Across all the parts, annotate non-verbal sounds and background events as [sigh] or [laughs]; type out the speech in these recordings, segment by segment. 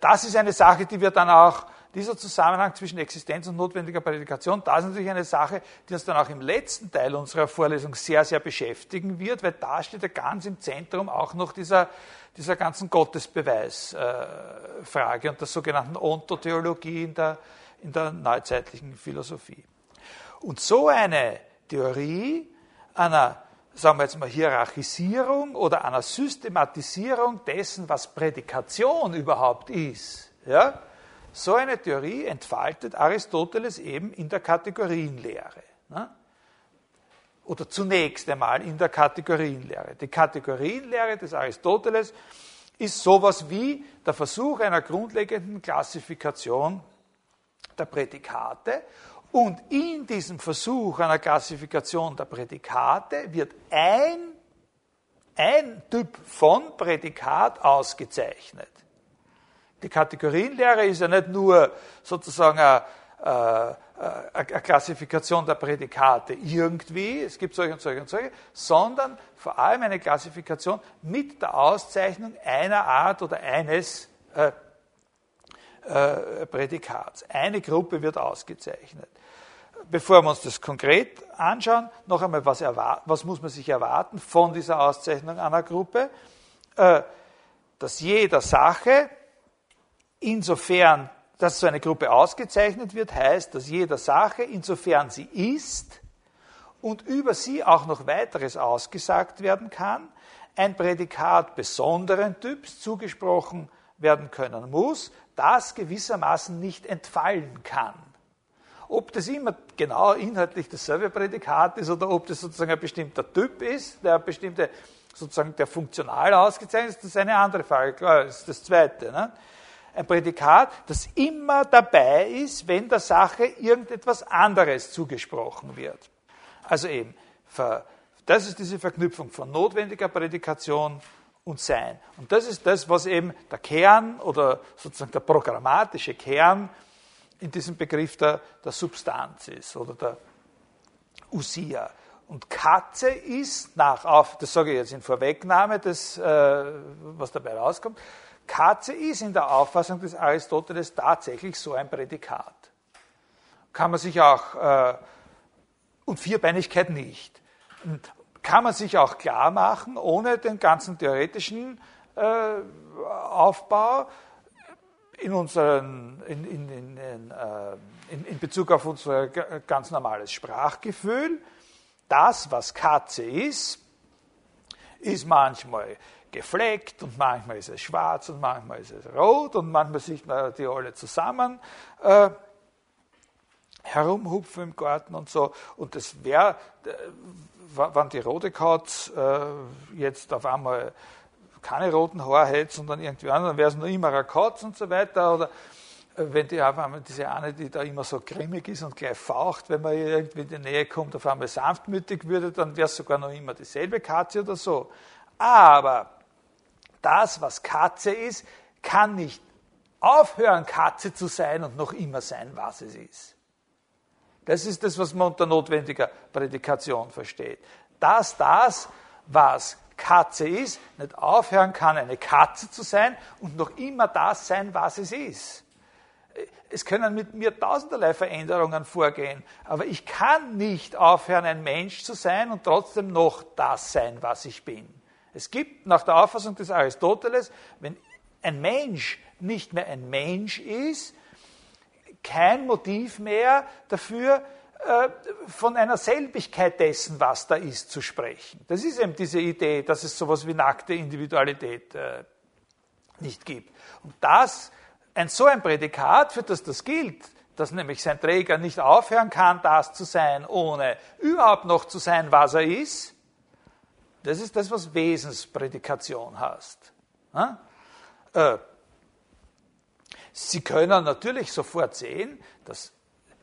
das ist eine Sache, die wir dann auch, dieser Zusammenhang zwischen Existenz und notwendiger Prädikation, das ist natürlich eine Sache, die uns dann auch im letzten Teil unserer Vorlesung sehr, sehr beschäftigen wird, weil da steht ja ganz im Zentrum auch noch dieser, dieser ganzen Gottesbeweisfrage äh, und der sogenannten Ontotheologie in der, in der neuzeitlichen Philosophie. Und so eine Theorie einer sagen wir jetzt mal, Hierarchisierung oder einer Systematisierung dessen, was Prädikation überhaupt ist. Ja? So eine Theorie entfaltet Aristoteles eben in der Kategorienlehre. Ne? Oder zunächst einmal in der Kategorienlehre. Die Kategorienlehre des Aristoteles ist sowas wie der Versuch einer grundlegenden Klassifikation der Prädikate und in diesem Versuch einer Klassifikation der Prädikate wird ein, ein Typ von Prädikat ausgezeichnet. Die Kategorienlehre ist ja nicht nur sozusagen eine, eine, eine Klassifikation der Prädikate irgendwie, es gibt solche und solche und solche, sondern vor allem eine Klassifikation mit der Auszeichnung einer Art oder eines äh, Prädikats. Eine Gruppe wird ausgezeichnet. Bevor wir uns das konkret anschauen, noch einmal, was, was muss man sich erwarten von dieser Auszeichnung einer Gruppe? Äh, dass jeder Sache, insofern, dass so eine Gruppe ausgezeichnet wird, heißt, dass jeder Sache, insofern sie ist und über sie auch noch weiteres ausgesagt werden kann, ein Prädikat besonderen Typs zugesprochen werden können muss, das gewissermaßen nicht entfallen kann. Ob das immer genau inhaltlich dasselbe Prädikat ist oder ob das sozusagen ein bestimmter Typ ist, der bestimmte, sozusagen der funktional ausgezeichnet ist, das ist eine andere Frage. Klar, das ist das Zweite. Ne? Ein Prädikat, das immer dabei ist, wenn der Sache irgendetwas anderes zugesprochen wird. Also eben, das ist diese Verknüpfung von notwendiger Prädikation und Sein. Und das ist das, was eben der Kern oder sozusagen der programmatische Kern in diesem Begriff der, der Substanz ist oder der Usia. Und Katze ist nach auf, das sage ich jetzt in Vorwegnahme, des, äh, was dabei rauskommt, Katze ist in der Auffassung des Aristoteles tatsächlich so ein Prädikat. Kann man sich auch, äh, und Vierbeinigkeit nicht. Kann man sich auch klar machen, ohne den ganzen theoretischen äh, Aufbau, in, unseren, in, in, in, in, in Bezug auf unser ganz normales Sprachgefühl, das, was Katze ist, ist manchmal gefleckt und manchmal ist es schwarz und manchmal ist es rot und manchmal sieht man die alle zusammen äh, herumhupfen im Garten und so. Und das wäre, äh, wenn die rote Katze äh, jetzt auf einmal keine roten Haare hätte, sondern irgendwie anders, dann wäre es nur immer eine Katze und so weiter. Oder äh, wenn die auf einmal diese eine, die da immer so grimmig ist und gleich faucht, wenn man irgendwie in die Nähe kommt, auf einmal sanftmütig würde, dann wäre es sogar noch immer dieselbe Katze oder so. Aber das, was Katze ist, kann nicht aufhören, Katze zu sein und noch immer sein, was es ist. Das ist das, was man unter notwendiger Prädikation versteht. Dass das, was Katze ist, nicht aufhören kann, eine Katze zu sein und noch immer das sein, was es ist. Es können mit mir tausenderlei Veränderungen vorgehen, aber ich kann nicht aufhören, ein Mensch zu sein und trotzdem noch das sein, was ich bin. Es gibt nach der Auffassung des Aristoteles, wenn ein Mensch nicht mehr ein Mensch ist, kein Motiv mehr dafür, äh, von einer Selbigkeit dessen, was da ist, zu sprechen. Das ist eben diese Idee, dass es sowas wie nackte Individualität äh, nicht gibt. Und das, ein so ein Prädikat, für das das gilt, dass nämlich sein Träger nicht aufhören kann, das zu sein, ohne überhaupt noch zu sein, was er ist, das ist das, was Wesensprädikation heißt. Äh, Sie können natürlich sofort sehen, dass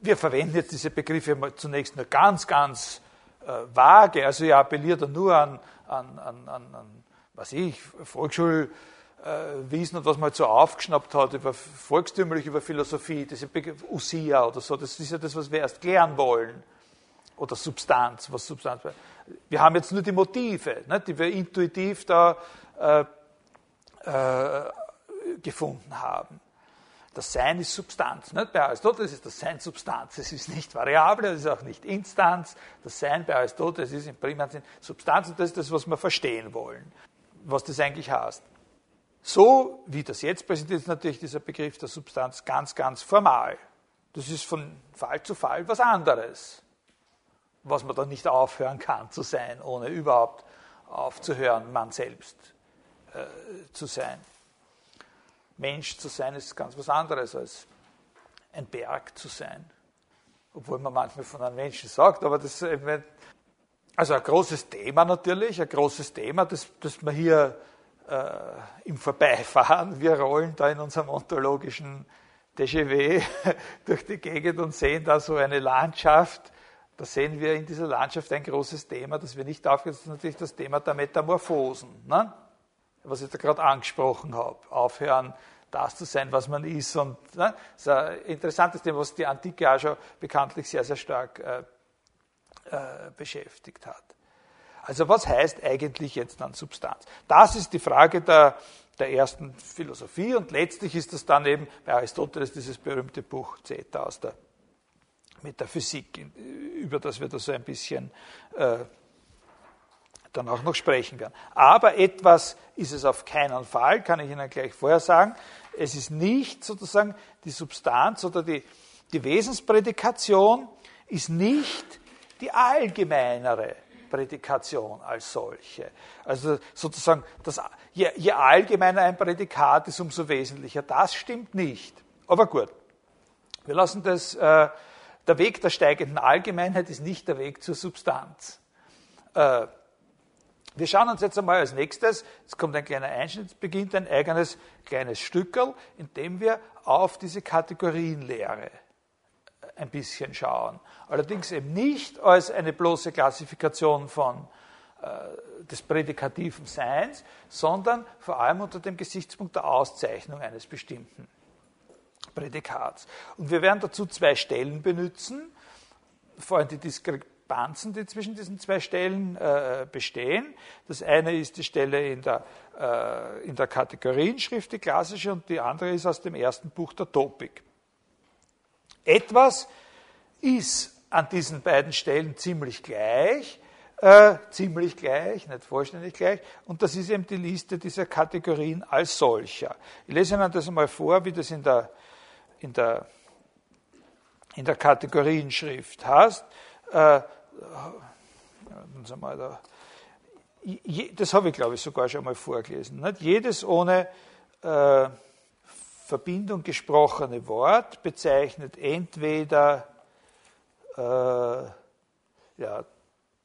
wir verwenden jetzt diese Begriffe zunächst nur ganz, ganz äh, vage. Also ich appelliere nur an, an, an, an, an was ich, Volksschulwissen äh, und was man halt so aufgeschnappt hat, über volkstümlich, über Philosophie, diese Begriff Usia oder so, das ist ja das, was wir erst klären wollen. Oder Substanz, was Substanz Wir haben jetzt nur die Motive, ne, die wir intuitiv da äh, äh, gefunden haben. Das Sein ist Substanz. Nicht? Bei Aristoteles ist das Sein Substanz. Es ist nicht Variable, es ist auch nicht Instanz. Das Sein bei Aristoteles ist im primären Sinn Substanz und das ist das, was wir verstehen wollen, was das eigentlich heißt. So wie das jetzt präsentiert ist natürlich dieser Begriff der Substanz ganz, ganz formal. Das ist von Fall zu Fall was anderes, was man dann nicht aufhören kann zu sein, ohne überhaupt aufzuhören, man selbst äh, zu sein. Mensch zu sein ist ganz was anderes als ein Berg zu sein. Obwohl man manchmal von einem Menschen sagt, aber das ist also ein großes Thema natürlich, ein großes Thema, das, das wir hier äh, im Vorbeifahren, [laughs] wir rollen da in unserem ontologischen DGW [laughs] durch die Gegend und sehen da so eine Landschaft. Da sehen wir in dieser Landschaft ein großes Thema, das wir nicht das ist natürlich das Thema der Metamorphosen. Ne? Was ich da gerade angesprochen habe. Aufhören, das zu sein, was man ist. Und ne? das ist ein interessantes Thema, was die Antike auch schon bekanntlich sehr, sehr stark äh, äh, beschäftigt hat. Also was heißt eigentlich jetzt dann Substanz? Das ist die Frage der, der ersten Philosophie und letztlich ist das dann eben bei Aristoteles dieses berühmte Buch Zeta aus der Metaphysik, über das wir da so ein bisschen äh, dann auch noch sprechen werden. Aber etwas ist es auf keinen Fall, kann ich Ihnen gleich vorher sagen. Es ist nicht sozusagen die Substanz oder die, die Wesensprädikation ist nicht die allgemeinere Prädikation als solche. Also sozusagen, das, je, je allgemeiner ein Prädikat ist, umso wesentlicher. Das stimmt nicht. Aber gut, wir lassen das, äh, der Weg der steigenden Allgemeinheit ist nicht der Weg zur Substanz. Äh, wir schauen uns jetzt einmal als nächstes, es kommt ein kleiner Einschnitt, beginnt ein eigenes kleines Stückel, in dem wir auf diese Kategorienlehre ein bisschen schauen. Allerdings eben nicht als eine bloße Klassifikation von, äh, des prädikativen Seins, sondern vor allem unter dem Gesichtspunkt der Auszeichnung eines bestimmten Prädikats. Und wir werden dazu zwei Stellen benutzen, vor allem die Diskrepanzen, die zwischen diesen zwei Stellen äh, bestehen. Das eine ist die Stelle in der, äh, in der Kategorienschrift, die klassische, und die andere ist aus dem ersten Buch der Topik. Etwas ist an diesen beiden Stellen ziemlich gleich, äh, ziemlich gleich, nicht vollständig gleich, und das ist eben die Liste dieser Kategorien als solcher. Ich lese Ihnen das einmal vor, wie das in der, in der, in der Kategorienschrift heißt. Äh, das habe ich, glaube ich, sogar schon mal vorgelesen. Jedes ohne äh, Verbindung gesprochene Wort bezeichnet entweder äh, ja,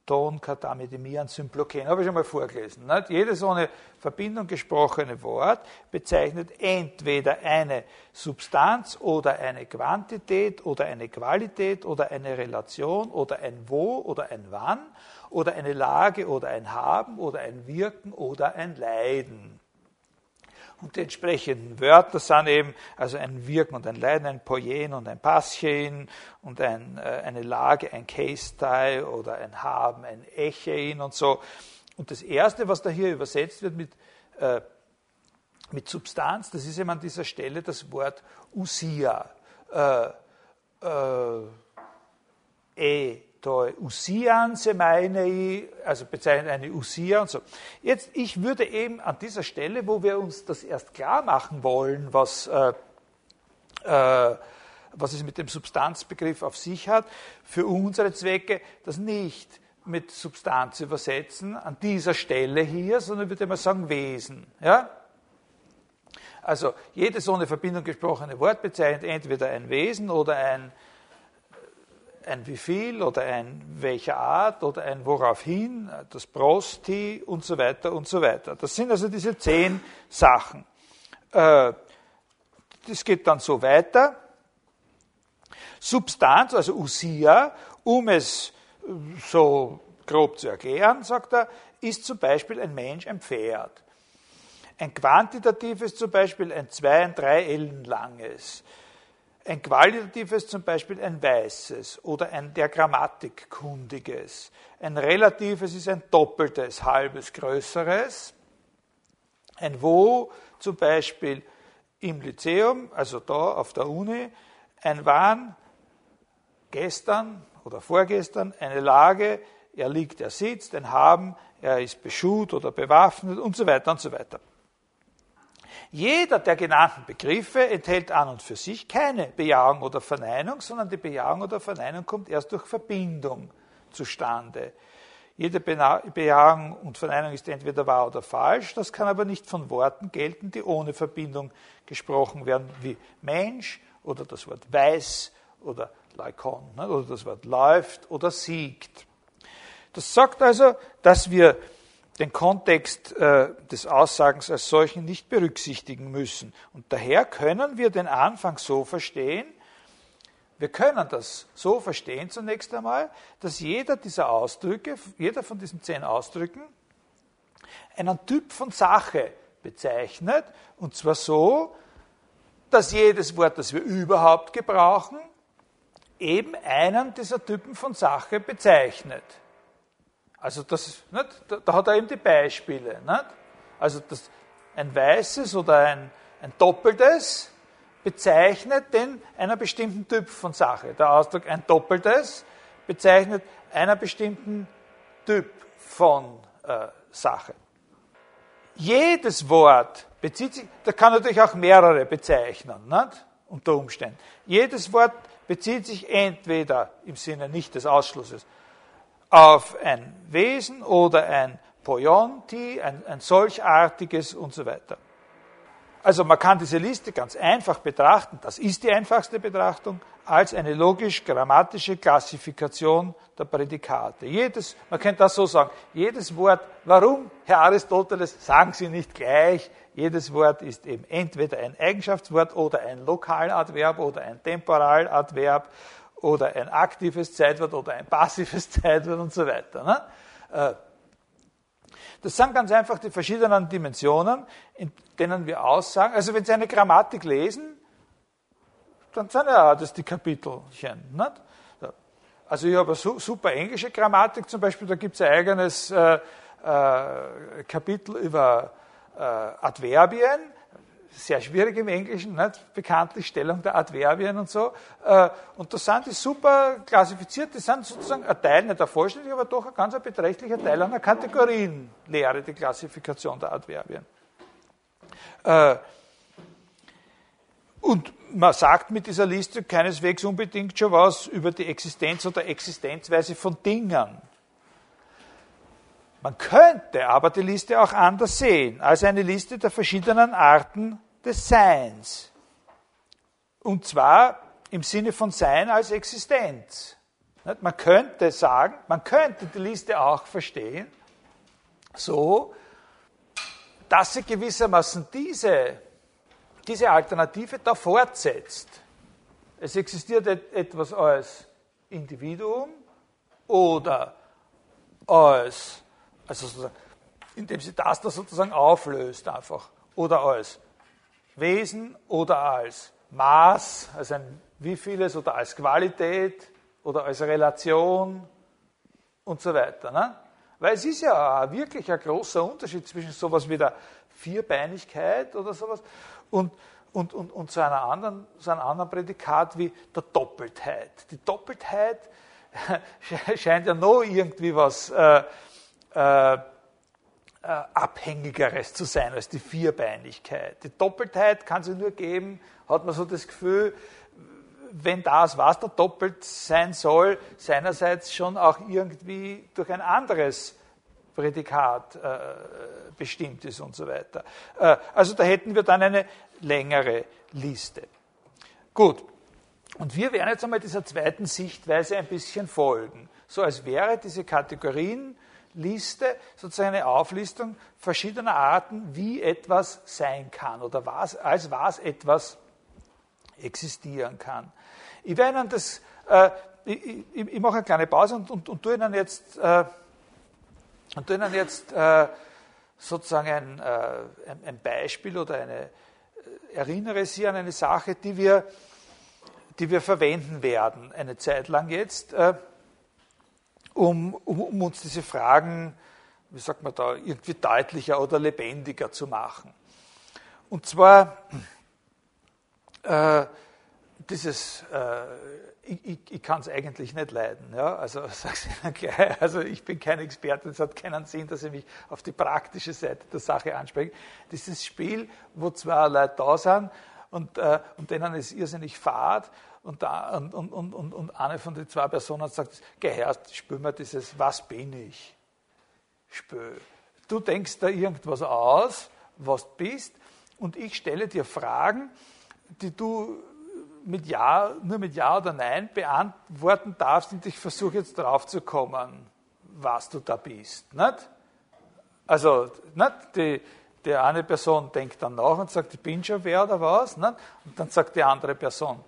Ton, Katamidemian, Symploken, habe ich schon mal vorgelesen. Nicht? Jedes ohne Verbindung gesprochene Wort bezeichnet entweder eine Substanz oder eine Quantität oder eine Qualität oder eine Relation oder ein Wo oder ein Wann oder eine Lage oder ein Haben oder ein Wirken oder ein Leiden. Und die entsprechenden Wörter sind eben also ein Wirken und ein Leiden, ein Poien und ein Passchen und ein, äh, eine Lage, ein Case-Tie oder ein Haben, ein Echein und so. Und das Erste, was da hier übersetzt wird mit, äh, mit Substanz, das ist eben an dieser Stelle das Wort Usia. Äh, äh, e toi Usian semeinei, also bezeichnet eine Usia und so. Jetzt, ich würde eben an dieser Stelle, wo wir uns das erst klar machen wollen, was, äh, äh, was es mit dem Substanzbegriff auf sich hat, für unsere Zwecke das nicht mit Substanz übersetzen, an dieser Stelle hier, sondern würde man sagen Wesen. Ja? Also jedes ohne Verbindung gesprochene Wort bezeichnet entweder ein Wesen oder ein ein wie viel oder ein welcher Art oder ein woraufhin, das Prosti und so weiter und so weiter. Das sind also diese zehn Sachen. Äh, das geht dann so weiter. Substanz, also Usia, um es äh, so grob zu erklären, sagt er, ist zum Beispiel ein Mensch ein Pferd. Ein quantitatives zum Beispiel ein zwei, ein drei Ellen langes. Ein qualitatives zum Beispiel ein weißes oder ein der Grammatik kundiges. Ein relatives ist ein doppeltes, halbes, größeres. Ein wo zum Beispiel im Lyzeum, also da auf der Uni, ein waren gestern oder vorgestern eine Lage, er liegt, er sitzt, ein Haben, er ist beschut oder bewaffnet und so weiter und so weiter. Jeder der genannten Begriffe enthält an und für sich keine Bejahung oder Verneinung, sondern die Bejahung oder Verneinung kommt erst durch Verbindung zustande. Jede Bejahung und Verneinung ist entweder wahr oder falsch, das kann aber nicht von Worten gelten, die ohne Verbindung gesprochen werden, wie Mensch oder das Wort weiß oder Laikon ne, oder das Wort läuft oder siegt. Das sagt also, dass wir den Kontext äh, des Aussagens als solchen nicht berücksichtigen müssen. Und daher können wir den Anfang so verstehen, wir können das so verstehen zunächst einmal, dass jeder dieser Ausdrücke, jeder von diesen zehn Ausdrücken, einen Typ von Sache bezeichnet, und zwar so, dass jedes Wort, das wir überhaupt gebrauchen, eben einen dieser Typen von Sache bezeichnet. Also das, nicht? Da, hat er eben die Beispiele. Nicht? Also das, ein weißes oder ein, ein doppeltes bezeichnet den einer bestimmten Typ von Sache. Der Ausdruck ein doppeltes bezeichnet einer bestimmten Typ von äh, Sache. Jedes Wort bezieht sich, da kann natürlich auch mehrere bezeichnen, nicht? unter Umständen. Jedes Wort bezieht sich entweder im Sinne nicht des Ausschlusses auf ein Wesen oder ein Poyonti, ein, ein solchartiges und so weiter. Also man kann diese Liste ganz einfach betrachten, das ist die einfachste Betrachtung, als eine logisch-grammatische Klassifikation der Prädikate. Jedes, man könnte das so sagen, jedes Wort, warum, Herr Aristoteles, sagen Sie nicht gleich, jedes Wort ist eben entweder ein Eigenschaftswort oder ein Lokaladverb oder ein Temporaladverb oder ein aktives Zeitwort oder ein passives [laughs] Zeitwort und so weiter. Ne? Äh, das sind ganz einfach die verschiedenen Dimensionen, in denen wir aussagen. Also wenn Sie eine Grammatik lesen, dann sind ja das die Kapitelchen. Nicht? Also ich habe eine super englische Grammatik zum Beispiel, da gibt es ein eigenes äh, äh, Kapitel über äh, Adverbien sehr schwierig im Englischen, nicht? bekanntlich Stellung der Adverbien und so. Äh, und da sind die super klassifiziert, die sind sozusagen ein Teil, nicht der vollständig, aber doch ein ganz beträchtlicher Teil einer Kategorienlehre, die Klassifikation der Adverbien. Äh, und man sagt mit dieser Liste keineswegs unbedingt schon was über die Existenz oder Existenzweise von Dingen. Man könnte aber die Liste auch anders sehen, als eine Liste der verschiedenen Arten des Seins. Und zwar im Sinne von Sein als Existenz. Man könnte sagen, man könnte die Liste auch verstehen, so, dass sie gewissermaßen diese, diese Alternative da fortsetzt. Es existiert etwas als Individuum oder als also indem sie das da sozusagen auflöst einfach. Oder als Wesen oder als Maß, also ein wie vieles oder als Qualität oder als Relation und so weiter. Ne? Weil es ist ja wirklich ein großer Unterschied zwischen sowas wie der Vierbeinigkeit oder sowas und, und, und, und so, einer anderen, so einem anderen Prädikat wie der Doppeltheit. Die Doppeltheit [laughs] scheint ja noch irgendwie was äh, äh, äh, Abhängigeres zu sein als die Vierbeinigkeit. Die Doppeltheit kann sie nur geben, hat man so das Gefühl, wenn das, was da doppelt sein soll, seinerseits schon auch irgendwie durch ein anderes Prädikat äh, bestimmt ist und so weiter. Äh, also da hätten wir dann eine längere Liste. Gut. Und wir werden jetzt einmal dieser zweiten Sichtweise ein bisschen folgen. So als wäre diese Kategorien Liste, sozusagen eine Auflistung verschiedener Arten, wie etwas sein kann oder was, als was etwas existieren kann. Ich werde Ihnen das, äh, ich, ich, ich, mache eine kleine Pause und, und, und tue Ihnen jetzt, äh, und tue Ihnen jetzt äh, sozusagen ein, äh, ein, ein, Beispiel oder eine, äh, erinnere Sie an eine Sache, die wir, die wir verwenden werden, eine Zeit lang jetzt. Um, um, um uns diese Fragen, wie sagt man da, irgendwie deutlicher oder lebendiger zu machen. Und zwar äh, dieses, äh, ich, ich, ich kann es eigentlich nicht leiden. Ja? Also [laughs] sag's Ihnen gleich. Also ich bin kein Experte, es hat keinen Sinn, dass ich mich auf die praktische Seite der Sache anspreche. Dieses Spiel, wo zwei Leute da sind und, äh, und denen ist irrsinnig fad und, da, und, und, und, und eine von den zwei Personen sagt, gehört, spür mir dieses, was bin ich? Spür. Du denkst da irgendwas aus, was du bist, und ich stelle dir Fragen, die du mit ja, nur mit Ja oder Nein beantworten darfst und ich versuche jetzt drauf zu kommen, was du da bist. Nicht? Also, nicht? Die, die eine Person denkt dann nach und sagt, ich bin schon wer oder was. Nicht? Und dann sagt die andere Person,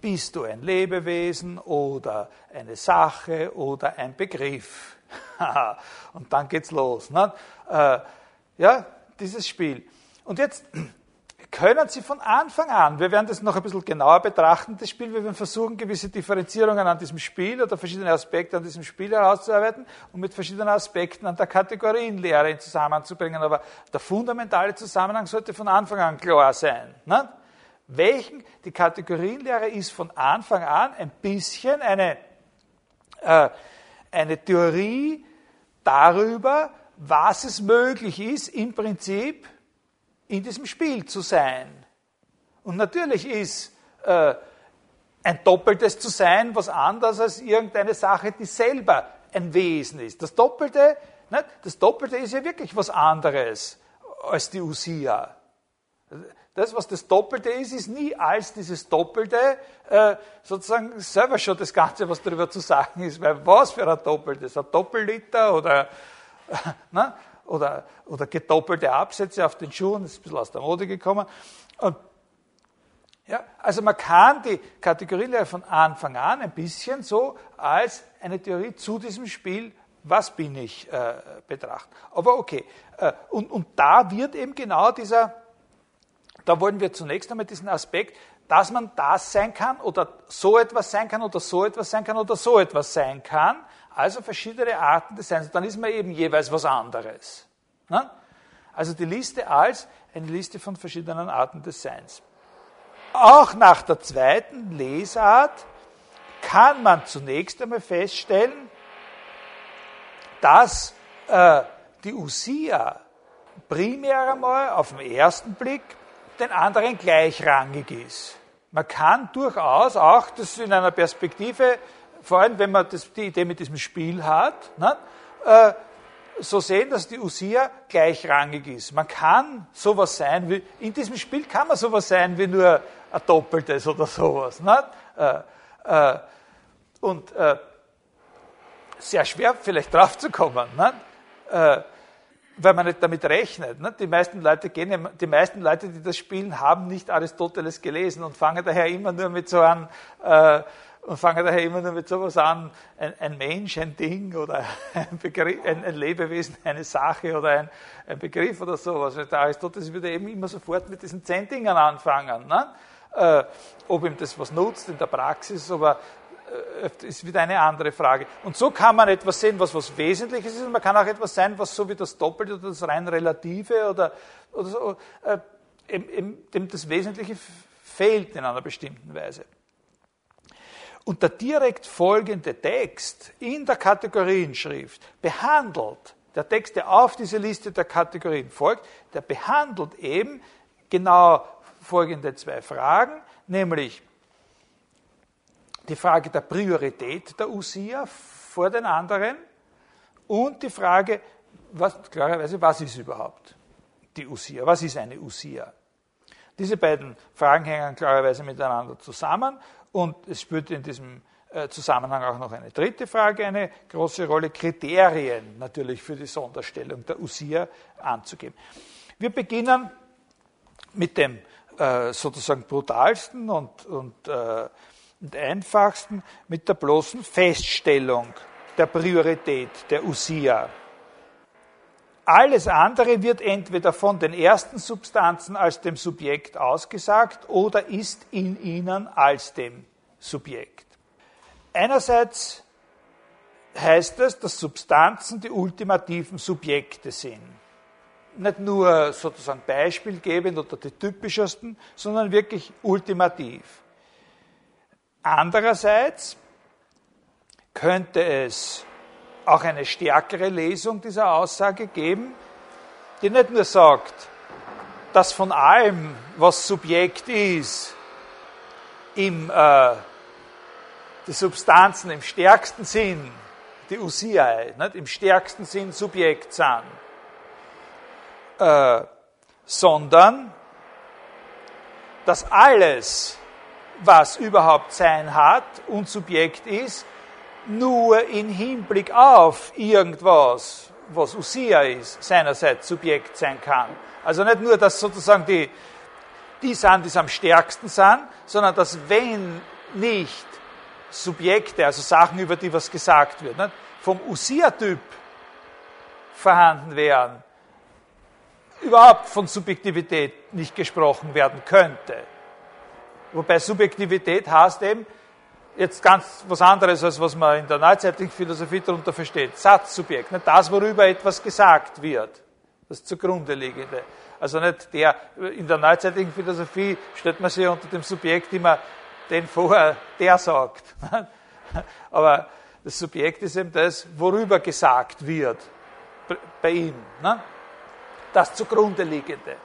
bist du ein Lebewesen oder eine Sache oder ein Begriff? [laughs] und dann geht's los. Nicht? Äh, ja, dieses Spiel. Und jetzt [clears throat] können Sie von Anfang an, wir werden das noch ein bisschen genauer betrachten, das Spiel, wir werden versuchen, gewisse Differenzierungen an diesem Spiel oder verschiedene Aspekte an diesem Spiel herauszuarbeiten und mit verschiedenen Aspekten an der Kategorienlehre in Zusammenhang zu bringen. Aber der fundamentale Zusammenhang sollte von Anfang an klar sein. Ne? Welchen, die Kategorienlehre ist von Anfang an ein bisschen eine, äh, eine Theorie darüber, was es möglich ist, im Prinzip in diesem Spiel zu sein. Und natürlich ist äh, ein Doppeltes zu sein was anderes als irgendeine Sache, die selber ein Wesen ist. Das Doppelte, nicht? das Doppelte ist ja wirklich was anderes als die Usia. Das, was das Doppelte ist, ist nie als dieses Doppelte äh, sozusagen selber schon das Ganze, was darüber zu sagen ist. Weil was für ein Doppeltes? Ein Doppelliter oder, äh, [laughs] ne? oder, oder gedoppelte Absätze auf den Schuhen, das ist ein bisschen aus der Mode gekommen. Und, ja, also man kann die Kategorienlehre von Anfang an ein bisschen so als eine Theorie zu diesem Spiel, was bin ich, äh, betrachten. Aber okay, äh, und, und da wird eben genau dieser, da wollen wir zunächst einmal diesen Aspekt, dass man das sein kann oder so etwas sein kann oder so etwas sein kann oder so etwas sein kann, also verschiedene Arten des Seins. Dann ist man eben jeweils was anderes. Ne? Also die Liste als eine Liste von verschiedenen Arten des Seins. Auch nach der zweiten Lesart kann man zunächst einmal feststellen, dass äh, die Usia primär einmal auf den ersten Blick den anderen gleichrangig ist. Man kann durchaus auch das in einer Perspektive vor allem wenn man das, die Idee mit diesem Spiel hat, ne, äh, so sehen, dass die Usia gleichrangig ist. Man kann sowas sein wie, in diesem Spiel kann man sowas sein wie nur ein Doppeltes oder sowas. Ne? Äh, äh, und äh, sehr schwer vielleicht drauf zu kommen, ne? Weil man nicht damit rechnet. Ne? Die, meisten Leute gehen, die meisten Leute, die das spielen, haben nicht Aristoteles gelesen und fangen daher immer nur mit so einem äh, und fangen daher immer nur mit sowas an, ein, ein Mensch, ein Ding oder [laughs] ein, Begriff, ein, ein Lebewesen, eine Sache oder ein, ein, Begriff oder sowas. Der Aristoteles würde eben immer sofort mit diesen zehn Dingen anfangen. Ne? Äh, ob ihm das was nutzt in der Praxis, aber ist wieder eine andere Frage. Und so kann man etwas sehen, was was Wesentliches ist, und man kann auch etwas sein, was so wie das Doppelte oder das rein Relative oder, oder so, äh, dem das Wesentliche fehlt in einer bestimmten Weise. Und der direkt folgende Text in der Kategorienschrift behandelt, der Text, der auf diese Liste der Kategorien folgt, der behandelt eben genau folgende zwei Fragen, nämlich die Frage der Priorität der Usia vor den anderen und die Frage, was, klarerweise, was ist überhaupt die Usia? Was ist eine Usia? Diese beiden Fragen hängen klarerweise miteinander zusammen und es spielt in diesem äh, Zusammenhang auch noch eine dritte Frage eine große Rolle, Kriterien natürlich für die Sonderstellung der Usia anzugeben. Wir beginnen mit dem äh, sozusagen brutalsten und, und, äh, und einfachsten, mit der bloßen Feststellung der Priorität der Usia. Alles andere wird entweder von den ersten Substanzen als dem Subjekt ausgesagt oder ist in ihnen als dem Subjekt. Einerseits heißt es, dass Substanzen die ultimativen Subjekte sind. nicht nur sozusagen beispielgebend oder die typischesten, sondern wirklich ultimativ. Andererseits könnte es auch eine stärkere Lesung dieser Aussage geben, die nicht nur sagt, dass von allem, was Subjekt ist, im, äh, die Substanzen im stärksten Sinn, die Usiae, nicht, im stärksten Sinn Subjekt sind, äh, sondern dass alles, was überhaupt Sein hat und Subjekt ist, nur in Hinblick auf irgendwas, was Usia ist, seinerseits Subjekt sein kann. Also nicht nur, dass sozusagen die, die sind, die am stärksten sind, sondern dass wenn nicht Subjekte, also Sachen, über die was gesagt wird, nicht, vom Usia-Typ vorhanden wären, überhaupt von Subjektivität nicht gesprochen werden könnte. Wobei Subjektivität heißt eben jetzt ganz was anderes, als was man in der neuzeitlichen Philosophie darunter versteht. Satzsubjekt, nicht das, worüber etwas gesagt wird. Das zugrunde liegende. Also nicht der, in der neuzeitlichen Philosophie stellt man sich unter dem Subjekt immer den vor, der sagt. [laughs] Aber das Subjekt ist eben das, worüber gesagt wird bei ihm. Ne? das zugrunde liegende.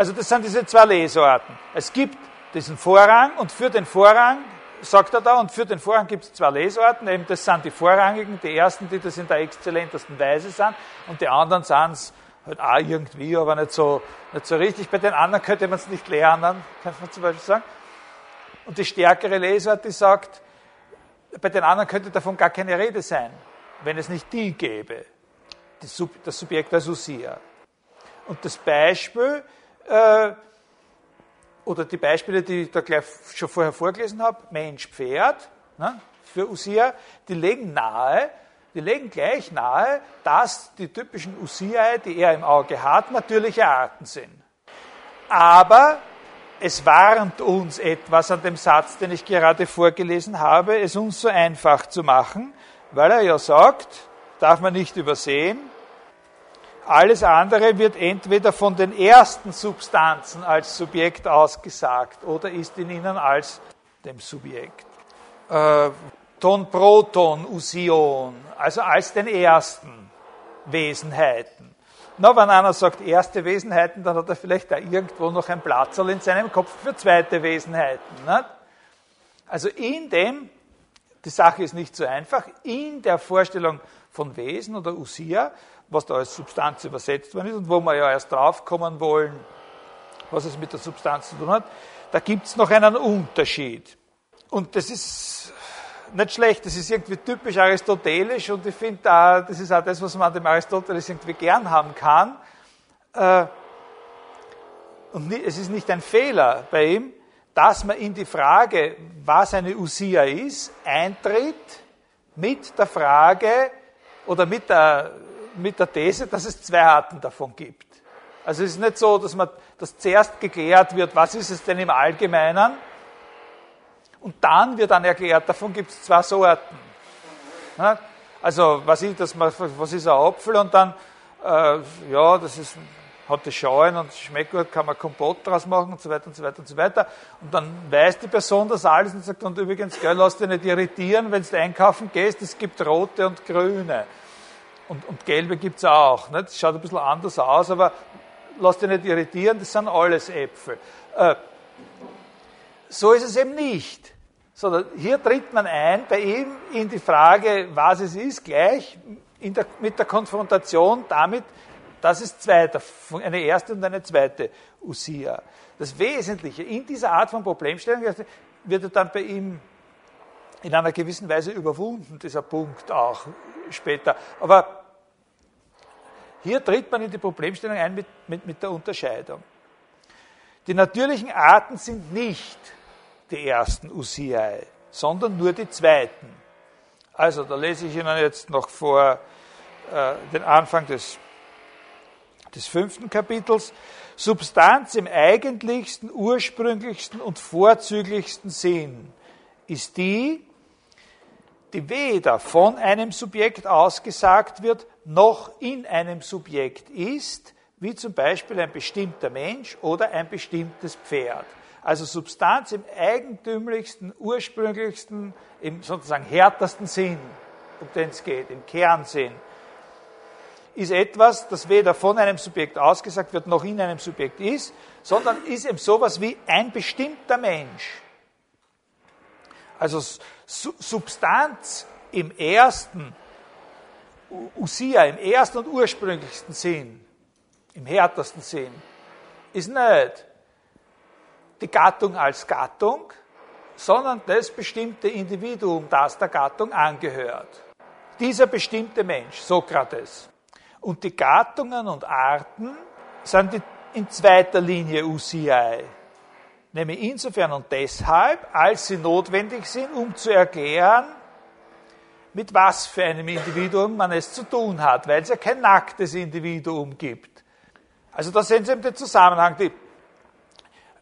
Also das sind diese zwei Lesarten. Es gibt diesen Vorrang und für den Vorrang, sagt er da, und für den Vorrang gibt es zwei Lesarten, eben das sind die Vorrangigen, die ersten, die das in der exzellentesten Weise sind, und die anderen sind es halt auch irgendwie, aber nicht so, nicht so richtig. Bei den anderen könnte man es nicht lernen, kann man zum Beispiel sagen. Und die stärkere Lesart, die sagt, bei den anderen könnte davon gar keine Rede sein, wenn es nicht die gäbe das Subjekt als Usia. Und das Beispiel, äh, oder die Beispiele, die ich da gleich schon vorher vorgelesen habe, Mensch, Pferd, ne, für Usia, die legen nahe, die legen gleich nahe, dass die typischen Usiae, die er im Auge hat, natürliche Arten sind. Aber es warnt uns etwas an dem Satz, den ich gerade vorgelesen habe, es uns so einfach zu machen, weil er ja sagt, darf man nicht übersehen, alles andere wird entweder von den ersten Substanzen als Subjekt ausgesagt oder ist in ihnen als dem Subjekt. Äh, Ton Proton Usion, also als den ersten Wesenheiten. Na, wenn einer sagt erste Wesenheiten, dann hat er vielleicht da irgendwo noch ein Platzerl in seinem Kopf für zweite Wesenheiten. Nicht? Also in dem, die Sache ist nicht so einfach, in der Vorstellung von Wesen oder Usia was da als Substanz übersetzt worden ist und wo wir ja erst draufkommen wollen, was es mit der Substanz zu tun hat, da gibt es noch einen Unterschied. Und das ist nicht schlecht, das ist irgendwie typisch aristotelisch und ich finde, das ist auch das, was man an dem Aristoteles irgendwie gern haben kann. Äh, und es ist nicht ein Fehler bei ihm, dass man in die Frage, was eine Usia ist, eintritt mit der Frage oder mit der mit der These, dass es zwei Arten davon gibt. Also es ist nicht so, dass man dass zuerst geklärt wird, was ist es denn im Allgemeinen, und dann wird dann erklärt, davon gibt es zwei Sorten. Also was ist, das, was ist ein Apfel und dann, äh, ja, das ist, hat die Schauen und schmeckt gut, kann man Kompott draus machen und so weiter und so weiter und so weiter. Und dann weiß die Person das alles und sagt, und übrigens, gell, lass dich nicht irritieren, wenn du einkaufen gehst, es gibt rote und grüne. Und, und gelbe gibt es auch. Nicht? Das schaut ein bisschen anders aus, aber lass dich nicht irritieren, das sind alles Äpfel. Äh, so ist es eben nicht. Sondern hier tritt man ein bei ihm in die Frage, was es ist, gleich der, mit der Konfrontation damit, dass es zwei, eine erste und eine zweite Usia. Das Wesentliche in dieser Art von Problemstellung wird dann bei ihm in einer gewissen Weise überwunden, dieser Punkt auch später. Aber hier tritt man in die Problemstellung ein mit, mit, mit der Unterscheidung. Die natürlichen Arten sind nicht die ersten Usiae, sondern nur die zweiten. Also, da lese ich Ihnen jetzt noch vor äh, den Anfang des, des fünften Kapitels. Substanz im eigentlichsten, ursprünglichsten und vorzüglichsten Sinn ist die, die weder von einem Subjekt ausgesagt wird, noch in einem Subjekt ist, wie zum Beispiel ein bestimmter Mensch oder ein bestimmtes Pferd. Also Substanz im eigentümlichsten, ursprünglichsten, im sozusagen härtesten Sinn, um den es geht, im Kernsinn, ist etwas, das weder von einem Subjekt ausgesagt wird, noch in einem Subjekt ist, sondern ist eben sowas wie ein bestimmter Mensch. Also Substanz im ersten, Usia, im ersten und ursprünglichsten Sinn, im härtesten Sinn, ist nicht die Gattung als Gattung, sondern das bestimmte Individuum, das der Gattung angehört. Dieser bestimmte Mensch, Sokrates. Und die Gattungen und Arten sind die, in zweiter Linie UCI. Nämlich insofern und deshalb, als sie notwendig sind, um zu erklären, mit was für einem Individuum man es zu tun hat, weil es ja kein nacktes Individuum gibt. Also da sehen Sie eben den Zusammenhang. Die,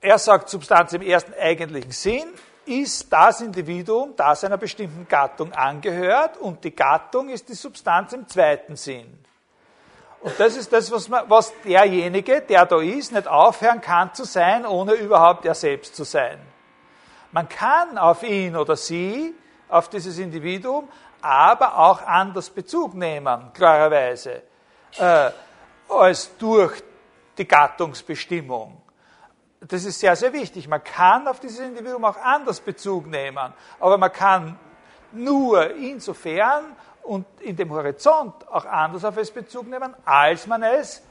er sagt, Substanz im ersten eigentlichen Sinn ist das Individuum, das einer bestimmten Gattung angehört und die Gattung ist die Substanz im zweiten Sinn. Und das ist das, was, man, was derjenige, der da ist, nicht aufhören kann zu sein, ohne überhaupt er selbst zu sein. Man kann auf ihn oder sie, auf dieses Individuum, aber auch anders Bezug nehmen, klarerweise, äh, als durch die Gattungsbestimmung. Das ist sehr, sehr wichtig. Man kann auf dieses Individuum auch anders Bezug nehmen, aber man kann nur insofern und in dem Horizont auch anders auf es Bezug nehmen, als man es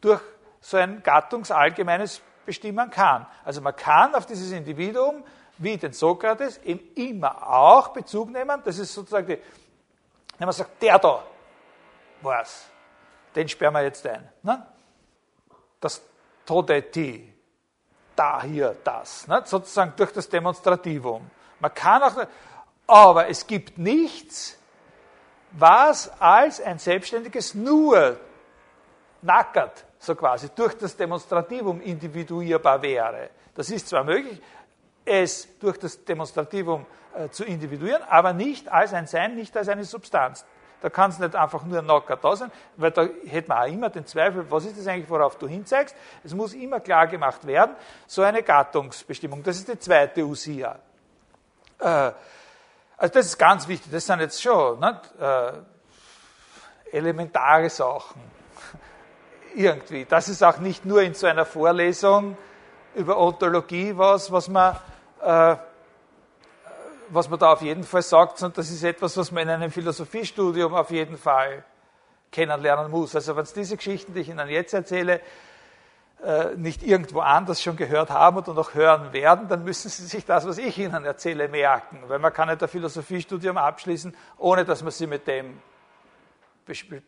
durch so ein gattungsallgemeines bestimmen kann. Also man kann auf dieses Individuum wie den Sokrates eben immer auch Bezug nehmen. Das ist sozusagen die, wenn man sagt, der da war es, den sperren wir jetzt ein. Ne? Das Todeti, da hier das, ne? sozusagen durch das Demonstrativum. Man kann auch, aber es gibt nichts, was als ein Selbstständiges nur nackert, so quasi, durch das Demonstrativum individuierbar wäre. Das ist zwar möglich, es durch das Demonstrativum äh, zu individuieren, aber nicht als ein Sein, nicht als eine Substanz. Da kann es nicht einfach nur Nacker da sein, weil da hätte man auch immer den Zweifel, was ist das eigentlich, worauf du hinzeigst? Es muss immer klar gemacht werden, so eine Gattungsbestimmung. Das ist die zweite Usia. Äh, also das ist ganz wichtig, das sind jetzt schon nicht, äh, elementare Sachen. [laughs] Irgendwie. Das ist auch nicht nur in so einer Vorlesung über Ontologie was, was man, was man da auf jeden Fall sagt, sondern das ist etwas, was man in einem Philosophiestudium auf jeden Fall kennenlernen muss. Also wenn es diese Geschichten, die ich Ihnen jetzt erzähle, äh, nicht irgendwo anders schon gehört haben oder noch hören werden, dann müssen Sie sich das, was ich Ihnen erzähle, merken. Weil man kann nicht ein Philosophiestudium abschließen, ohne dass man sich mit dem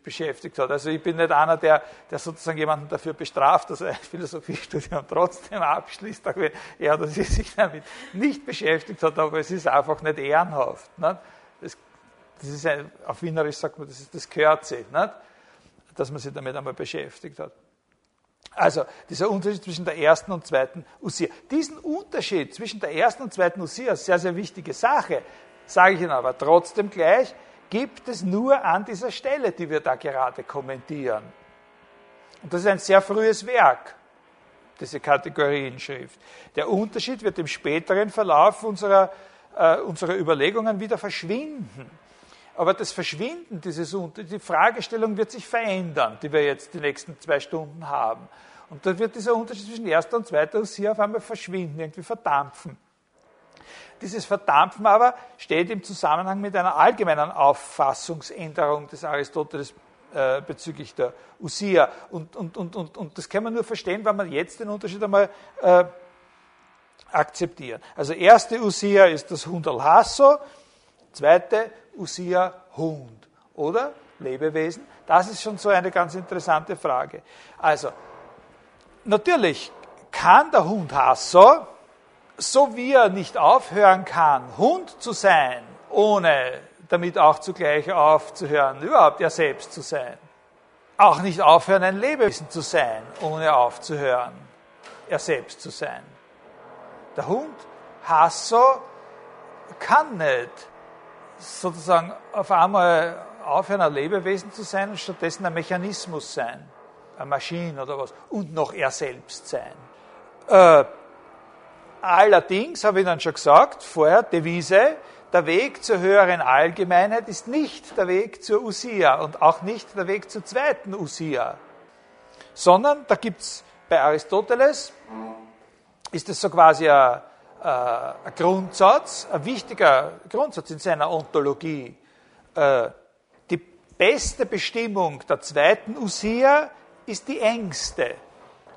beschäftigt hat. Also ich bin nicht einer, der, der sozusagen jemanden dafür bestraft, dass er ein [laughs] Philosophiestudium [laughs] trotzdem abschließt, auch wenn er oder sie sich damit nicht beschäftigt hat, aber es ist einfach nicht ehrenhaft. Nicht? Das, das ist ein, auf Wienerisch sagt man, das, ist, das nicht? dass man sich damit einmal beschäftigt hat. Also dieser Unterschied zwischen der ersten und zweiten Usia. Diesen Unterschied zwischen der ersten und zweiten Usia ist sehr, sehr wichtige Sache, sage ich Ihnen aber trotzdem gleich, gibt es nur an dieser Stelle, die wir da gerade kommentieren. Und das ist ein sehr frühes Werk, diese Kategorienschrift. Der Unterschied wird im späteren Verlauf unserer, äh, unserer Überlegungen wieder verschwinden. Aber das Verschwinden dieses die Fragestellung wird sich verändern, die wir jetzt die nächsten zwei Stunden haben. Und dann wird dieser Unterschied zwischen erster und zweiter Usia auf einmal verschwinden, irgendwie verdampfen. Dieses Verdampfen aber steht im Zusammenhang mit einer allgemeinen Auffassungsänderung des Aristoteles äh, bezüglich der Usia. Und, und, und, und, und das kann man nur verstehen, wenn man jetzt den Unterschied einmal äh, akzeptiert. Also erste Usia ist das Hundal Hasso, zweite Usia Hund oder Lebewesen? Das ist schon so eine ganz interessante Frage. Also, natürlich kann der Hund Hasso, so wie er nicht aufhören kann, Hund zu sein, ohne damit auch zugleich aufzuhören, überhaupt er selbst zu sein, auch nicht aufhören, ein Lebewesen zu sein, ohne aufzuhören, er selbst zu sein. Der Hund Hasso kann nicht sozusagen auf einmal aufhören, ein Lebewesen zu sein und stattdessen ein Mechanismus sein, eine Maschine oder was, und noch er selbst sein. Äh, allerdings, habe ich dann schon gesagt, vorher, Devise, der Weg zur höheren Allgemeinheit ist nicht der Weg zur Usia und auch nicht der Weg zur zweiten Usia, sondern da gibt es bei Aristoteles, ist es so quasi ein, äh, ein Grundsatz, ein wichtiger Grundsatz in seiner Ontologie. Äh, die beste Bestimmung der zweiten Usia ist die engste.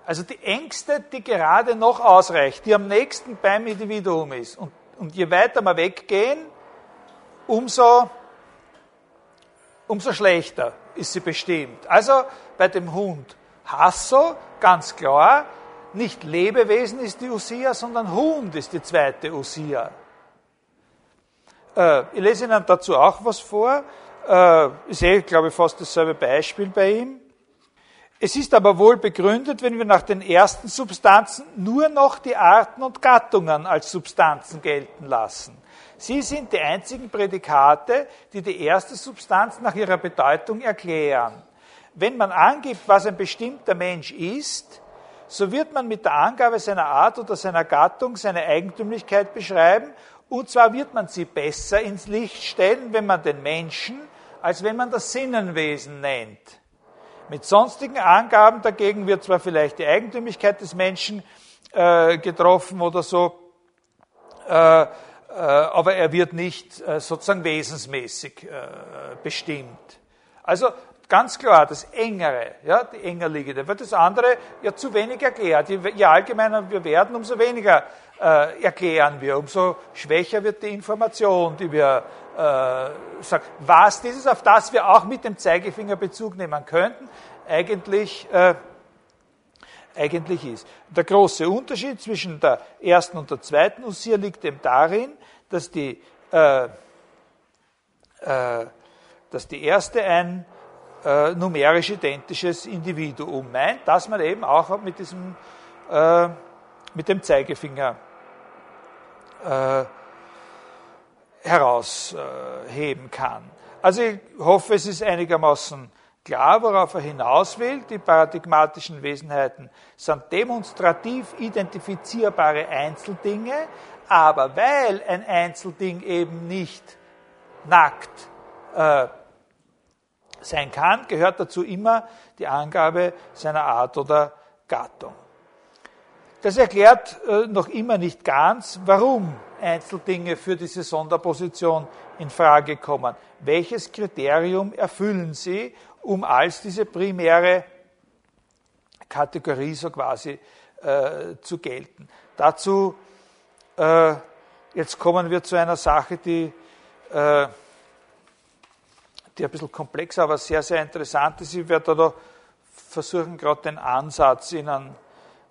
Also die engste, die gerade noch ausreicht, die am nächsten beim Individuum ist. Und und je weiter wir weggehen, umso, umso schlechter ist sie bestimmt. Also bei dem Hund Hasso, ganz klar, nicht Lebewesen ist die Usia, sondern Hund ist die zweite Usia. Äh, ich lese Ihnen dazu auch was vor. Äh, ich sehe, glaube ich, fast dasselbe Beispiel bei ihm. Es ist aber wohl begründet, wenn wir nach den ersten Substanzen nur noch die Arten und Gattungen als Substanzen gelten lassen. Sie sind die einzigen Prädikate, die die erste Substanz nach ihrer Bedeutung erklären. Wenn man angibt, was ein bestimmter Mensch ist, so wird man mit der Angabe seiner Art oder seiner Gattung seine Eigentümlichkeit beschreiben, und zwar wird man sie besser ins Licht stellen, wenn man den Menschen, als wenn man das Sinnenwesen nennt. Mit sonstigen Angaben dagegen wird zwar vielleicht die Eigentümlichkeit des Menschen äh, getroffen oder so, äh, äh, aber er wird nicht äh, sozusagen wesensmäßig äh, bestimmt. Also ganz klar, das Engere, ja, die enger liegende, weil das andere ja zu wenig erklärt. Je allgemeiner wir werden, umso weniger äh, erklären wir, umso schwächer wird die Information, die wir äh, sagen. Was dieses, auf das wir auch mit dem Zeigefinger Bezug nehmen könnten, eigentlich, äh, eigentlich ist. Der große Unterschied zwischen der ersten und der zweiten Usia liegt eben darin, dass die, äh, äh, dass die erste ein äh, numerisch identisches Individuum meint, dass man eben auch mit diesem mit dem Zeigefinger äh, herausheben kann. Also ich hoffe, es ist einigermaßen klar, worauf er hinaus will. Die paradigmatischen Wesenheiten sind demonstrativ identifizierbare Einzeldinge, aber weil ein Einzelding eben nicht nackt äh, sein kann, gehört dazu immer die Angabe seiner Art oder Gattung. Das erklärt äh, noch immer nicht ganz, warum Einzeldinge für diese Sonderposition in Frage kommen. Welches Kriterium erfüllen sie, um als diese primäre Kategorie so quasi äh, zu gelten? Dazu, äh, jetzt kommen wir zu einer Sache, die, äh, die ein bisschen komplexer, aber sehr, sehr interessant ist. Ich werde da versuchen, gerade den Ansatz Ihnen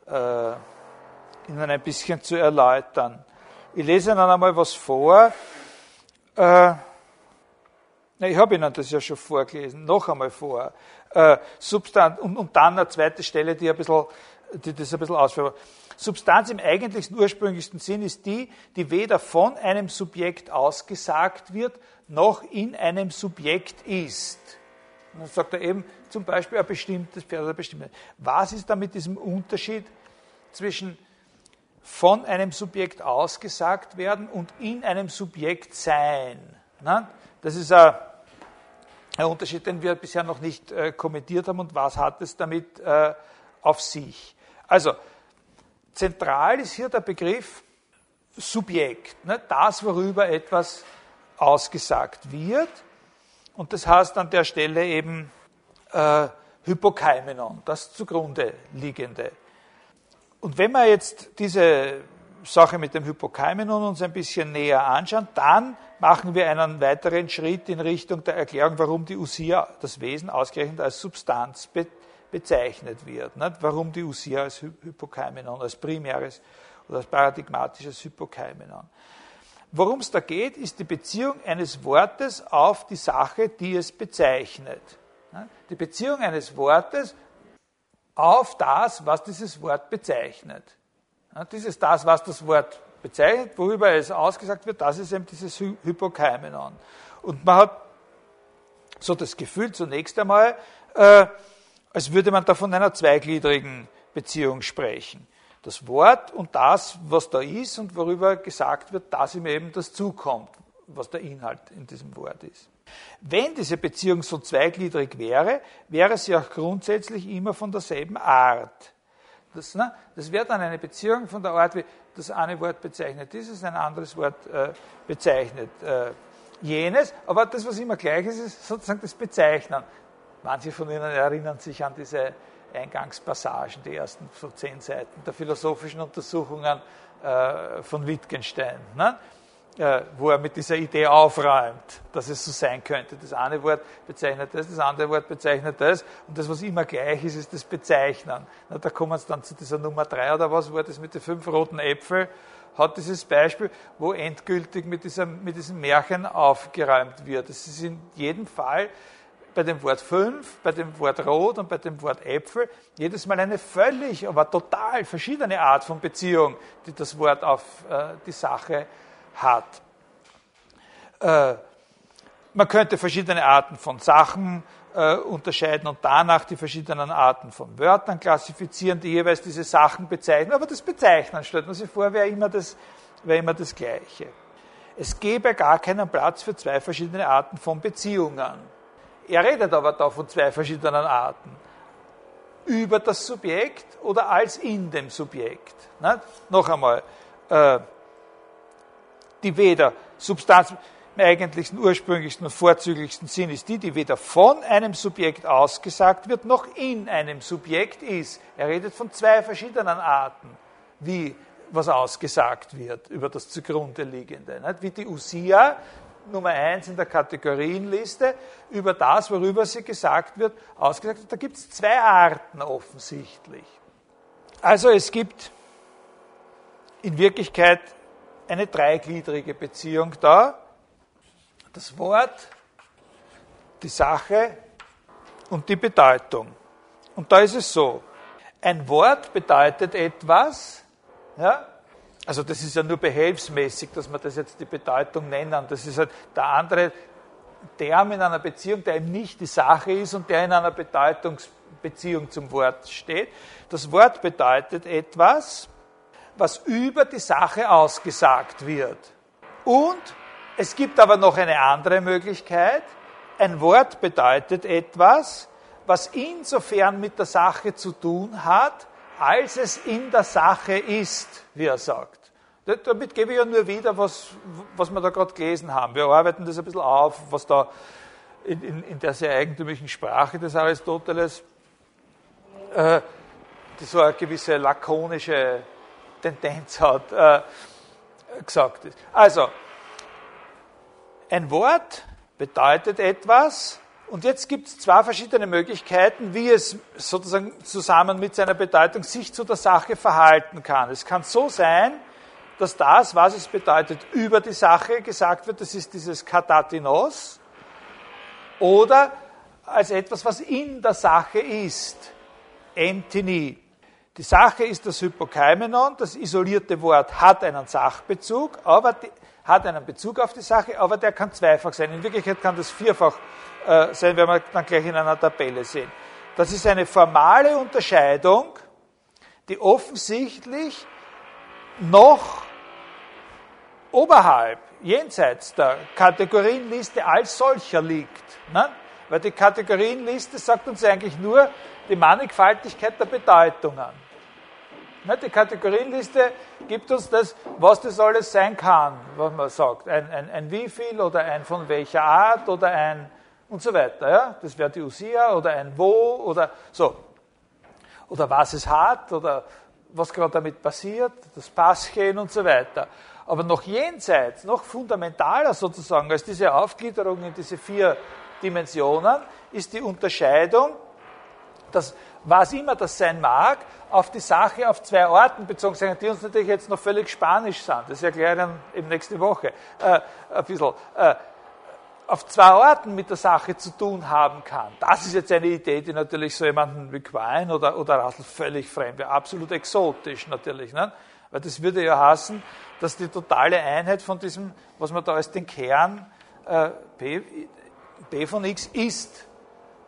äh, Ihnen ein bisschen zu erläutern. Ich lese Ihnen einmal was vor. Äh, ich habe Ihnen das ja schon vorgelesen, noch einmal vor. Äh, Substanz, und, und, dann eine zweite Stelle, die, ein bisschen, die das ein bisschen ausführt. Substanz im eigentlichsten, ursprünglichsten Sinn ist die, die weder von einem Subjekt ausgesagt wird, noch in einem Subjekt ist. Und dann sagt er eben zum Beispiel ein bestimmtes Pferd oder bestimmtes. Was ist da mit diesem Unterschied zwischen von einem Subjekt ausgesagt werden und in einem Subjekt sein. Das ist ein, Unterschied, den wir bisher noch nicht äh, kommentiert haben und was hat es damit äh, auf sich. Also, zentral ist hier der Begriff Subjekt, das, worüber etwas ausgesagt wird. Und das heißt an der Stelle eben äh, Hypokaimenon, das zugrunde liegende. Und wenn wir jetzt diese Sache mit dem Hypokaimenon uns ein bisschen näher anschauen, dann machen wir einen weiteren Schritt in Richtung der Erklärung, warum die Usia, das Wesen, ausgerechnet als Substanz be bezeichnet wird. Nicht? Warum die Usia als Hypokaimenon, als primäres oder als paradigmatisches Hypokaimenon. Worum es da geht, ist die Beziehung eines Wortes auf die Sache, die es bezeichnet. Die Beziehung eines Wortes auf das, was dieses Wort bezeichnet. Ja, dieses das, was das Wort bezeichnet, worüber es ausgesagt wird, das ist eben dieses Hypokaimenon. Und man hat so das Gefühl zunächst einmal, äh, als würde man da von einer zweigliedrigen Beziehung sprechen. Das Wort und das, was da ist und worüber gesagt wird, dass ihm eben das zukommt, was der Inhalt in diesem Wort ist. Wenn diese Beziehung so zweigliedrig wäre, wäre sie auch grundsätzlich immer von derselben Art. Das, ne, das wäre dann eine Beziehung von der Art, wie das eine Wort bezeichnet dieses, ein anderes Wort äh, bezeichnet äh, jenes. Aber das, was immer gleich ist, ist sozusagen das Bezeichnen. Manche von Ihnen erinnern sich an diese Eingangspassagen, die ersten so zehn Seiten der philosophischen Untersuchungen äh, von Wittgenstein. Ne? Äh, wo er mit dieser Idee aufräumt, dass es so sein könnte. Das eine Wort bezeichnet das, das andere Wort bezeichnet das und das, was immer gleich ist, ist das Bezeichnen. Na, da kommen wir dann zu dieser Nummer drei oder was war das mit den fünf roten Äpfeln, hat dieses Beispiel, wo endgültig mit, dieser, mit diesem Märchen aufgeräumt wird. Es ist in jedem Fall bei dem Wort fünf, bei dem Wort rot und bei dem Wort Äpfel jedes Mal eine völlig, aber total verschiedene Art von Beziehung, die das Wort auf äh, die Sache hat. Äh, man könnte verschiedene Arten von Sachen äh, unterscheiden und danach die verschiedenen Arten von Wörtern klassifizieren, die jeweils diese Sachen bezeichnen. Aber das Bezeichnen, stellt man sich vor, wäre immer, das, immer das Gleiche. Es gäbe gar keinen Platz für zwei verschiedene Arten von Beziehungen. Er redet aber da von zwei verschiedenen Arten. Über das Subjekt oder als in dem Subjekt. Ne? Noch einmal, äh, die weder Substanz im eigentlichsten, ursprünglichsten und vorzüglichsten Sinn ist die, die weder von einem Subjekt ausgesagt wird, noch in einem Subjekt ist. Er redet von zwei verschiedenen Arten, wie was ausgesagt wird über das zugrunde liegende. Wie die Usia, Nummer eins in der Kategorienliste, über das, worüber sie gesagt wird, ausgesagt wird. Da gibt es zwei Arten offensichtlich. Also es gibt in Wirklichkeit eine dreigliedrige Beziehung da. Das Wort, die Sache und die Bedeutung. Und da ist es so, ein Wort bedeutet etwas, ja, also das ist ja nur behelfsmäßig, dass wir das jetzt die Bedeutung nennen. Das ist halt der andere Term in einer Beziehung, der eben nicht die Sache ist und der in einer Bedeutungsbeziehung zum Wort steht. Das Wort bedeutet etwas, was über die Sache ausgesagt wird. Und es gibt aber noch eine andere Möglichkeit. Ein Wort bedeutet etwas, was insofern mit der Sache zu tun hat, als es in der Sache ist, wie er sagt. Damit gebe ich ja nur wieder, was, was wir da gerade gelesen haben. Wir arbeiten das ein bisschen auf, was da in, in, in der sehr eigentümlichen Sprache des Aristoteles, äh, so eine gewisse lakonische Tendenz hat, äh, gesagt ist. Also, ein Wort bedeutet etwas, und jetzt gibt es zwei verschiedene Möglichkeiten, wie es sozusagen zusammen mit seiner Bedeutung sich zu der Sache verhalten kann. Es kann so sein, dass das, was es bedeutet, über die Sache gesagt wird, das ist dieses Katatinos, oder als etwas, was in der Sache ist, Emtini. Die Sache ist das Hypokaimenon, das isolierte Wort hat einen Sachbezug, aber die, hat einen Bezug auf die Sache, aber der kann zweifach sein. In Wirklichkeit kann das vierfach äh, sein, werden wir dann gleich in einer Tabelle sehen. Das ist eine formale Unterscheidung, die offensichtlich noch oberhalb, jenseits der Kategorienliste als solcher liegt. Ne? Weil die Kategorienliste sagt uns eigentlich nur die Mannigfaltigkeit der Bedeutungen. Ne, die Kategorienliste gibt uns das, was das alles sein kann, was man sagt. Ein, ein, ein wie viel oder ein von welcher Art oder ein und so weiter. Ja? Das wäre die Usia oder ein wo oder so. Oder was es hat oder was gerade damit passiert, das Passchen und so weiter. Aber noch jenseits, noch fundamentaler sozusagen als diese Aufgliederung in diese vier Dimensionen, ist die Unterscheidung, dass was immer das sein mag, auf die Sache auf zwei Orten bezogen sein, die uns natürlich jetzt noch völlig spanisch sind. Das erkläre ich dann eben nächste Woche äh, ein bisschen. Äh, auf zwei Orten mit der Sache zu tun haben kann. Das ist jetzt eine Idee, die natürlich so jemanden wie Quine oder, oder Russell völlig fremd wäre. Absolut exotisch natürlich. Ne? Weil das würde ja heißen, dass die totale Einheit von diesem, was man da als den Kern äh, B von X ist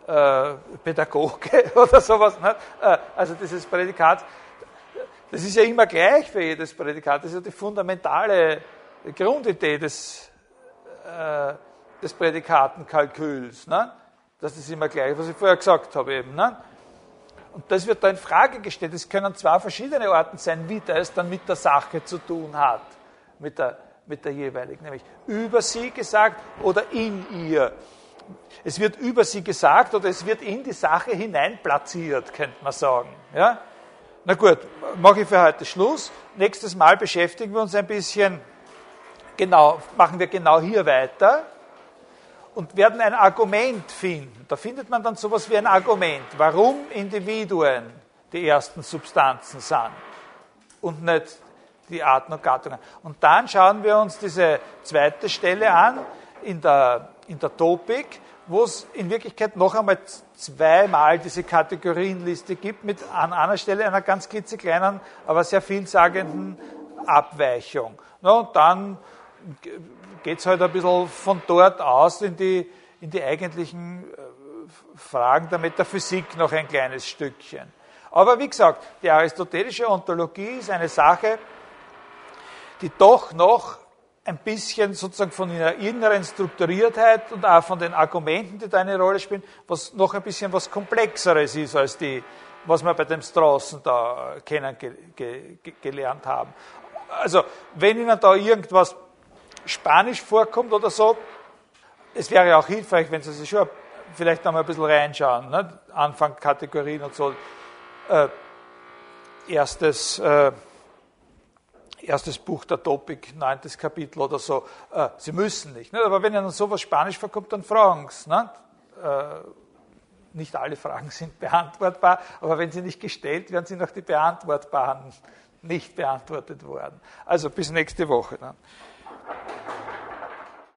äh, Pädagoge [laughs] oder sowas. Ne? Äh, also dieses Prädikat, das ist ja immer gleich für jedes Prädikat. Das ist ja die fundamentale Grundidee des, äh, des Prädikatenkalküls. Ne? Das ist immer gleich, was ich vorher gesagt habe eben. Ne? Und das wird da in Frage gestellt. Es können zwei verschiedene Orten sein, wie das dann mit der Sache zu tun hat, mit der, mit der jeweiligen, nämlich über sie gesagt oder in ihr. Es wird über sie gesagt oder es wird in die Sache hinein platziert, könnte man sagen. Ja? Na gut, mache ich für heute Schluss. Nächstes Mal beschäftigen wir uns ein bisschen genau, machen wir genau hier weiter und werden ein Argument finden. Da findet man dann sowas wie ein Argument, warum Individuen die ersten Substanzen sind und nicht die Arten und Gattungen. Und dann schauen wir uns diese zweite Stelle an in der, in der Topik, wo es in Wirklichkeit noch einmal zweimal diese Kategorienliste gibt, mit an einer Stelle einer ganz klitzekleinen, aber sehr vielsagenden Abweichung. Na, und dann geht es halt ein bisschen von dort aus in die, in die eigentlichen äh, Fragen der Metaphysik noch ein kleines Stückchen. Aber wie gesagt, die aristotelische Ontologie ist eine Sache, die doch noch ein bisschen sozusagen von ihrer inneren Strukturiertheit und auch von den Argumenten, die da eine Rolle spielen, was noch ein bisschen was Komplexeres ist als die, was wir bei dem Straßen da kennengelernt haben. Also, wenn Ihnen da irgendwas Spanisch vorkommt oder so, es wäre auch hilfreich, wenn Sie sich schon vielleicht noch mal ein bisschen reinschauen. Ne? Anfang und so. Äh, erstes, äh, erstes Buch der Topik, neuntes Kapitel oder so. Äh, Sie müssen nicht. Ne? Aber wenn Ihnen sowas Spanisch vorkommt, dann fragen Sie. Ne? Äh, nicht alle Fragen sind beantwortbar, aber wenn sie nicht gestellt werden, sind auch die beantwortbaren nicht beantwortet worden. Also bis nächste Woche dann.